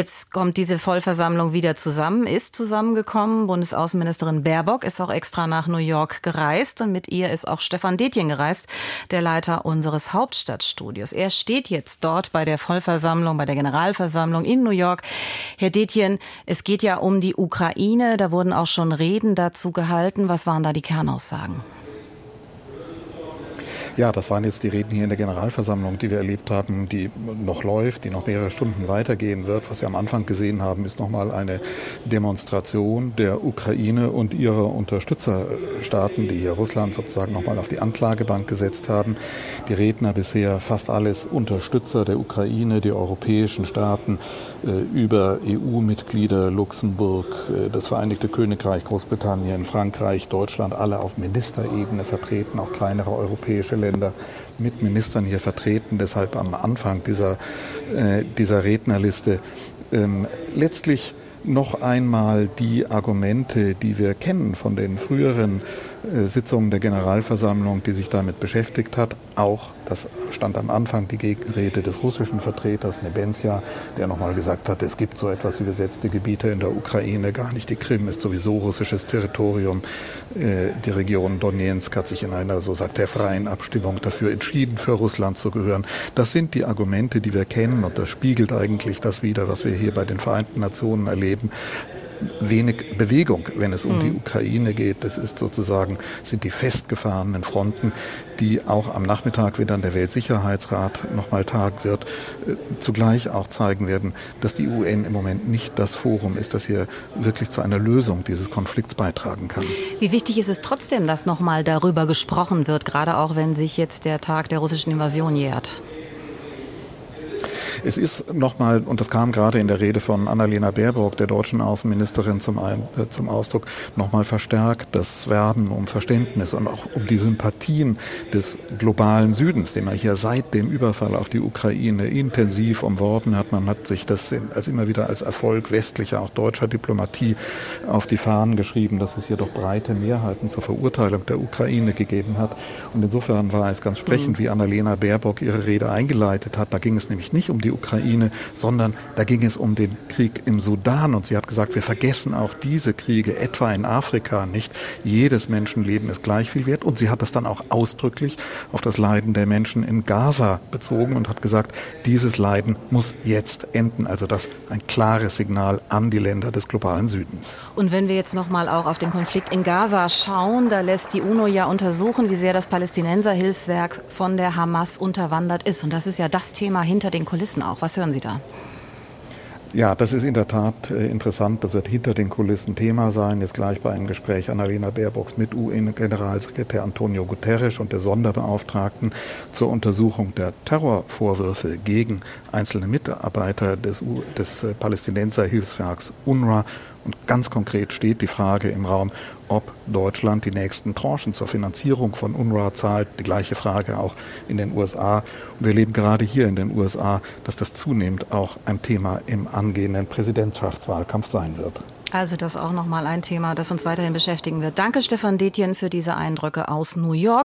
Jetzt kommt diese Vollversammlung wieder zusammen, ist zusammengekommen. Bundesaußenministerin Baerbock ist auch extra nach New York gereist und mit ihr ist auch Stefan Detjen gereist, der Leiter unseres Hauptstadtstudios. Er steht jetzt dort bei der Vollversammlung, bei der Generalversammlung in New York. Herr Detjen, es geht ja um die Ukraine. Da wurden auch schon Reden dazu gehalten. Was waren da die Kernaussagen? Ja, das waren jetzt die Reden hier in der Generalversammlung, die wir erlebt haben, die noch läuft, die noch mehrere Stunden weitergehen wird. Was wir am Anfang gesehen haben, ist nochmal eine Demonstration der Ukraine und ihrer Unterstützerstaaten, die hier Russland sozusagen nochmal auf die Anklagebank gesetzt haben. Die Redner bisher fast alles Unterstützer der Ukraine, die europäischen Staaten, äh, über EU-Mitglieder, Luxemburg, äh, das Vereinigte Königreich, Großbritannien, Frankreich, Deutschland, alle auf Ministerebene vertreten, auch kleinere europäische Länder. Länder mit Ministern hier vertreten, deshalb am Anfang dieser, äh, dieser Rednerliste. Ähm, letztlich noch einmal die Argumente, die wir kennen von den früheren äh, Sitzungen der Generalversammlung, die sich damit beschäftigt hat. Auch, das stand am Anfang, die Gegenrede des russischen Vertreters Nebenzia, der nochmal gesagt hat, es gibt so etwas wie besetzte Gebiete in der Ukraine, gar nicht die Krim ist sowieso russisches Territorium. Äh, die Region Donetsk hat sich in einer, so sagt er, freien Abstimmung dafür entschieden, für Russland zu gehören. Das sind die Argumente, die wir kennen und das spiegelt eigentlich das wider, was wir hier bei den Vereinten Nationen erleben wenig Bewegung, wenn es um mhm. die Ukraine geht. Das ist sozusagen, sind die festgefahrenen Fronten, die auch am Nachmittag, wenn dann der Weltsicherheitsrat nochmal tagen wird, äh, zugleich auch zeigen werden, dass die UN im Moment nicht das Forum ist, das hier wirklich zu einer Lösung dieses Konflikts beitragen kann. Wie wichtig ist es trotzdem, dass nochmal darüber gesprochen wird, gerade auch wenn sich jetzt der Tag der russischen Invasion jährt? Es ist nochmal, und das kam gerade in der Rede von Annalena Baerbock, der deutschen Außenministerin, zum, Ein, äh, zum Ausdruck, nochmal verstärkt das Werben um Verständnis und auch um die Sympathien des globalen Südens, den man hier seit dem Überfall auf die Ukraine intensiv umworben hat. Man hat sich das als immer wieder als Erfolg westlicher, auch deutscher Diplomatie auf die Fahnen geschrieben, dass es hier doch breite Mehrheiten zur Verurteilung der Ukraine gegeben hat. Und insofern war es ganz sprechend, mhm. wie Annalena Baerbock ihre Rede eingeleitet hat. Da ging es nämlich nicht um die die Ukraine, sondern da ging es um den Krieg im Sudan. Und sie hat gesagt, wir vergessen auch diese Kriege, etwa in Afrika nicht. Jedes Menschenleben ist gleich viel wert. Und sie hat das dann auch ausdrücklich auf das Leiden der Menschen in Gaza bezogen und hat gesagt, dieses Leiden muss jetzt enden. Also das ein klares Signal an die Länder des globalen Südens. Und wenn wir jetzt nochmal auch auf den Konflikt in Gaza schauen, da lässt die UNO ja untersuchen, wie sehr das Palästinenserhilfswerk von der Hamas unterwandert ist. Und das ist ja das Thema hinter den Kulissen Kulissen auch. Was hören Sie da? Ja, das ist in der Tat äh, interessant. Das wird hinter den Kulissen Thema sein. Jetzt gleich bei einem Gespräch Annalena Baerbocks mit UN-Generalsekretär Antonio Guterres und der Sonderbeauftragten zur Untersuchung der Terrorvorwürfe gegen einzelne Mitarbeiter des, des äh, Palästinenser-Hilfswerks UNRWA und ganz konkret steht die Frage im Raum, ob Deutschland die nächsten Tranchen zur Finanzierung von UNRWA zahlt. Die gleiche Frage auch in den USA. Und wir leben gerade hier in den USA, dass das zunehmend auch ein Thema im angehenden Präsidentschaftswahlkampf sein wird. Also das auch nochmal ein Thema, das uns weiterhin beschäftigen wird. Danke Stefan Detjen für diese Eindrücke aus New York.